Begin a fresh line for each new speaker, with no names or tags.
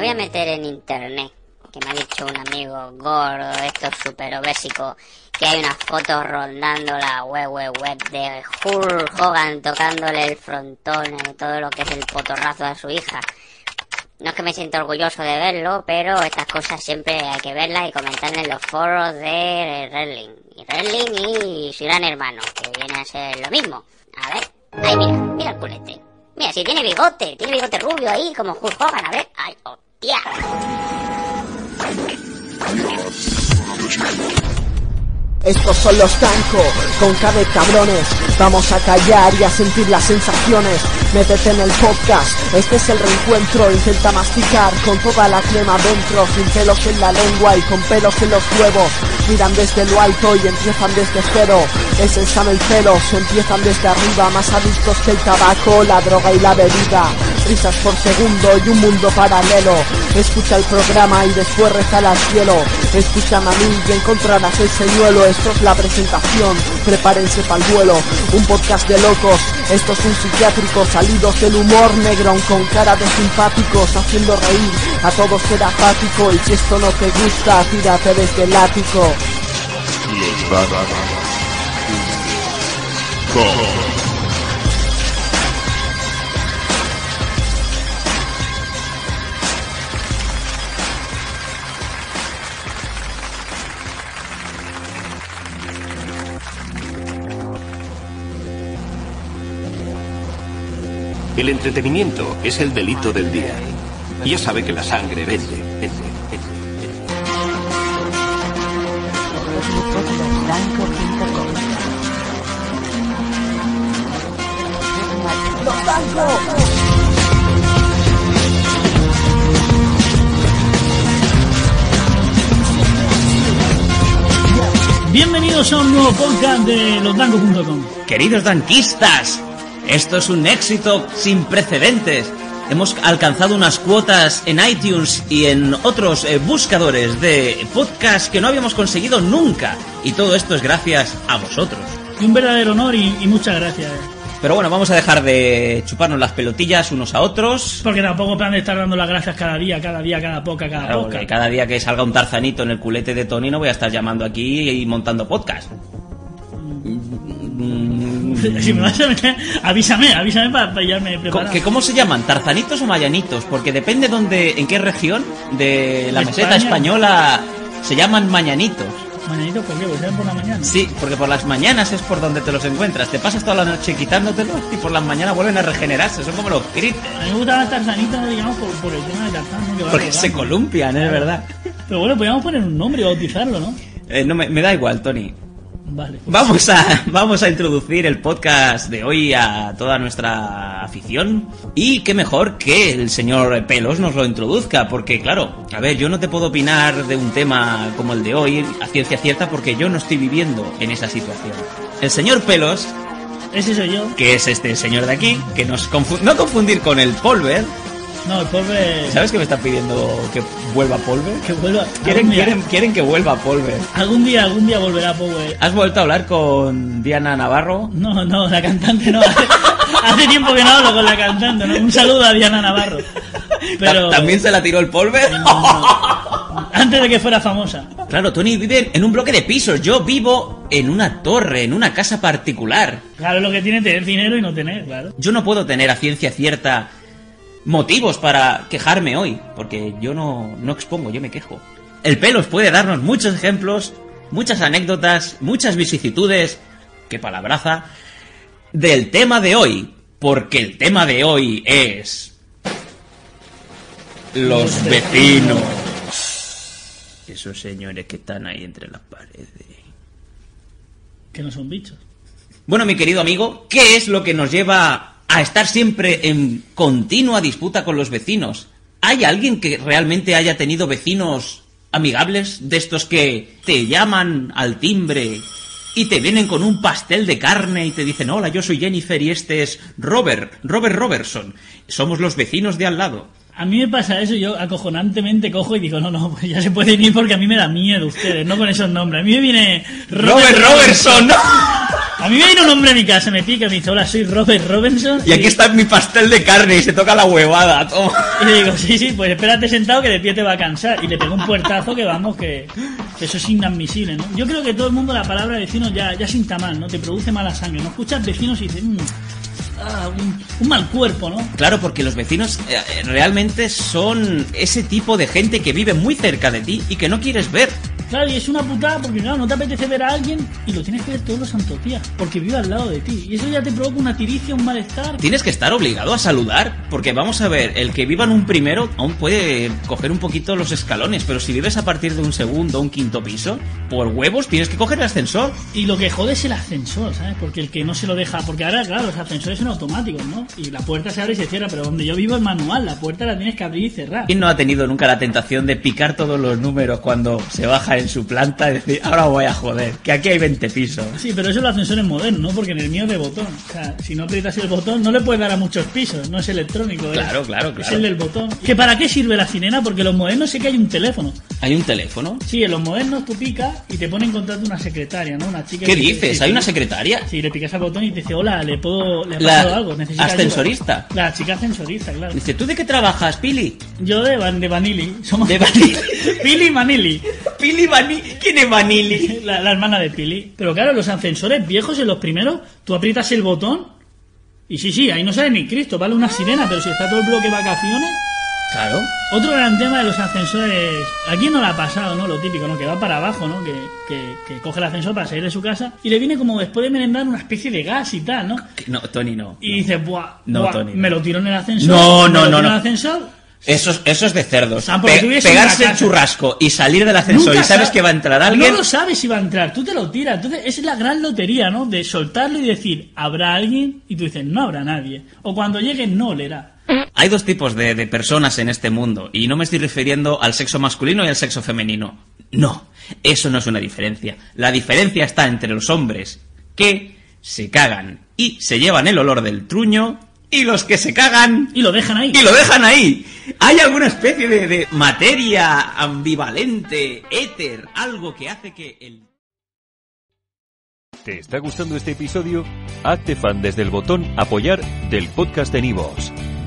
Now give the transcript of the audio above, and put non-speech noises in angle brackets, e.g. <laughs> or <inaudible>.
voy a meter en internet, que me ha dicho un amigo gordo, esto súper obésico, que hay unas fotos rondando la web, web, web de Hulk Hogan tocándole el frontón y todo lo que es el potorrazo a su hija. No es que me sienta orgulloso de verlo, pero estas cosas siempre hay que verlas y comentarlas en los foros de Redling. Y Redling y su gran hermano, que viene a ser lo mismo. A ver, ahí mira, mira el culete. Mira, si tiene bigote, tiene bigote rubio ahí, como Hulk Hogan, a ver. Ay,
Estos son los Tanco, con de cabrones. Vamos a callar y a sentir las sensaciones. Métete en el podcast, este es el reencuentro. Intenta masticar con toda la crema dentro, sin pelos en la lengua y con pelos en los huevos. Miran desde lo alto y empiezan desde cero. Es el sano y pelos, empiezan desde arriba, más adictos que el tabaco, la droga y la bebida. Risas por segundo y un mundo paralelo. Escucha el programa y después rezar al cielo. Escúchame a mí y encontrarás el señuelo esto es la presentación, prepárense para el vuelo, un podcast de locos, esto es un psiquiátrico, salidos del humor negro, con cara de simpáticos, haciendo reír, a todos será apático, y si esto no te gusta, tírate desde el ático.
El entretenimiento es el delito del día. Ya sabe que la sangre vende, vende,
Bienvenidos a un nuevo podcast de losdancos.com.
Queridos danquistas, esto es un éxito sin precedentes. Hemos alcanzado unas cuotas en iTunes y en otros eh, buscadores de podcast que no habíamos conseguido nunca. Y todo esto es gracias a vosotros.
Un verdadero honor y, muchas gracias.
Pero bueno, vamos a dejar de chuparnos las pelotillas unos a otros.
Porque tampoco plan de estar dando las gracias cada día, cada día, cada poca, cada poca.
Cada día que salga un tarzanito en el culete de Tony no voy a estar llamando aquí y montando podcast. <laughs>
si me vas a meter, avísame, avísame para pillarme preparado.
¿Que ¿Cómo se llaman? ¿Tarzanitos o mayanitos? Porque depende dónde, en qué región de la meseta española se llaman mañanitos.
¿Mañanitos por qué? ¿Porque por la mañana?
Sí, porque por las mañanas es por donde te los encuentras. Te pasas toda la noche quitándotelos y por las mañanas vuelven a regenerarse. Son como los critters.
A mí me gustan las tarzanitas, digamos, por, el tema de tarzán.
porque se columpian, es verdad.
Pero bueno, podríamos poner un nombre y bautizarlo, ¿no?
Eh, no me, me da igual, Tony.
Pues
vamos, a, vamos a introducir el podcast de hoy a toda nuestra afición. Y qué mejor que el señor Pelos nos lo introduzca, porque claro, a ver, yo no te puedo opinar de un tema como el de hoy a ciencia cierta porque yo no estoy viviendo en esa situación. El señor Pelos
ese soy yo.
Que es este señor de aquí, que nos no confundir con el Polver,
no, el Polver.
¿Sabes que me están pidiendo que vuelva Polver?
Que vuelva.
Quieren, quieren, quieren que vuelva Polver.
Algún día, algún día volverá Polver.
¿Has vuelto a hablar con Diana Navarro?
No, no, la cantante no. Hace tiempo que no hablo con la cantante, ¿no? Un saludo a Diana Navarro.
Pero... ¿También se la tiró el Polver?
Antes de que fuera famosa.
Claro, Tony vive en un bloque de pisos. Yo vivo en una torre, en una casa particular.
Claro, lo que tiene tener dinero y no tener, claro.
Yo no puedo tener a ciencia cierta motivos para quejarme hoy, porque yo no, no expongo, yo me quejo. El pelos puede darnos muchos ejemplos, muchas anécdotas, muchas vicisitudes, qué palabraza, del tema de hoy, porque el tema de hoy es los vecinos. Esos señores que están ahí entre las paredes.
Que no son bichos.
Bueno, mi querido amigo, ¿qué es lo que nos lleva a estar siempre en continua disputa con los vecinos. ¿Hay alguien que realmente haya tenido vecinos amigables de estos que te llaman al timbre y te vienen con un pastel de carne y te dicen, hola, yo soy Jennifer y este es Robert, Robert Robertson. Somos los vecinos de al lado.
A mí me pasa eso, yo acojonantemente cojo y digo, no, no, pues ya se puede ir porque a mí me da miedo ustedes, no con esos nombres. A mí me viene
Robert, Robertson, ¿no?
A mí me viene un hombre a mi casa, me pica, me dice, hola, soy Robert Robinson.
Y aquí está mi pastel de carne y se toca la huevada. toma.
Y le digo, sí, sí, pues espérate sentado que de pie te va a cansar. Y le pego un puertazo que vamos, que, que eso es inadmisible, ¿no? Yo creo que todo el mundo la palabra vecino ya, ya sienta mal, ¿no? Te produce mala sangre. No escuchas vecinos y dices, "Mm, ah, un, un mal cuerpo, ¿no?
Claro, porque los vecinos eh, eh, realmente son ese tipo de gente que vive muy cerca de ti y que no quieres ver.
Claro, y es una putada porque, claro, no te apetece ver a alguien y lo tienes que ver todos los santos días, porque vive al lado de ti. Y eso ya te provoca una tiricia, un malestar.
Tienes que estar obligado a saludar, porque vamos a ver, el que viva en un primero aún puede coger un poquito los escalones, pero si vives a partir de un segundo o un quinto piso, por huevos tienes que coger el ascensor.
Y lo que jode es el ascensor, ¿sabes? Porque el que no se lo deja. Porque ahora, claro, los ascensores son automáticos, ¿no? Y la puerta se abre y se cierra, pero donde yo vivo es manual. La puerta la tienes que abrir y cerrar.
¿Quién no ha tenido nunca la tentación de picar todos los números cuando se baja en su planta y decir, ahora voy a joder, que aquí hay 20 pisos?
Sí, pero eso es los ascensores modernos, ¿no? Porque en el mío es de botón. O sea, si no aprietas el botón, no le puedes dar a muchos pisos. No es electrónico. es-
Claro, claro,
Es
claro.
el del botón. ¿Que para qué sirve la sirena? Porque los modernos sé que hay un teléfono.
¿Hay un teléfono?
Sí, en los modernos tú picas y te pone en contacto una secretaria, ¿no? Una chica
¿Qué
que-
dices? ¿Hay una secretaria?
Sí, le picas al botón y te dice, hola, le puedo... Le
La
algo, necesita ayuda".
ascensorista.
La chica ascensorista, claro.
Dice, ¿tú de qué trabajas, Pili?
Yo de, Van, de Vanilli. Somos
De <laughs> Vanilli.
Pili y Vanilli.
Pili Vanilli. ¿Quién es Vanilli? <laughs>
La, la hermana de Pili. Pero claro, los ascensores viejos en los primeros, tú aprietas el botón y sí, sí, ahí no sale ni Cristo, vale una sirena, pero si está todo el bloque de vacaciones...
Claro.
Otro gran tema de los ascensores, aquí no le ha pasado, ¿no? Lo típico, ¿no? Que va para abajo, ¿no? Que, que, que coge el ascensor para salir de su casa y le viene como después de merendar una especie de gas y tal, ¿no?
No, Tony, no.
Y dice, buah,
No,
buah,
Tony, no.
me lo tiro en el ascensor.
No,
me
no,
lo
no,
tiro en
no.
el ascensor.
Eso, es- eso es de cerdos.
Ah,
Pe- pegarse el churrasco y salir del ascensor
Nunca
y sabes
sa-
que va a entrar alguien.
No lo sabes si va a entrar, tú te lo tiras. Entonces, esa es la gran lotería, ¿no? De soltarlo y decir, habrá alguien, y tú dices, no habrá nadie. O cuando llegue, no olerá.
Hay dos tipos de, de personas en este mundo y no me estoy refiriendo al sexo masculino y al sexo femenino. No, eso no es una diferencia. La diferencia está entre los hombres que se cagan y se llevan el olor del truño y los que se cagan
Y lo dejan ahí.
y lo dejan ahí. ¿Hay alguna especie de, de materia ambivalente, éter, algo que hace que el...
¿Te está gustando este episodio? Hazte fan desde el botón Apoyar del podcast de Nivos.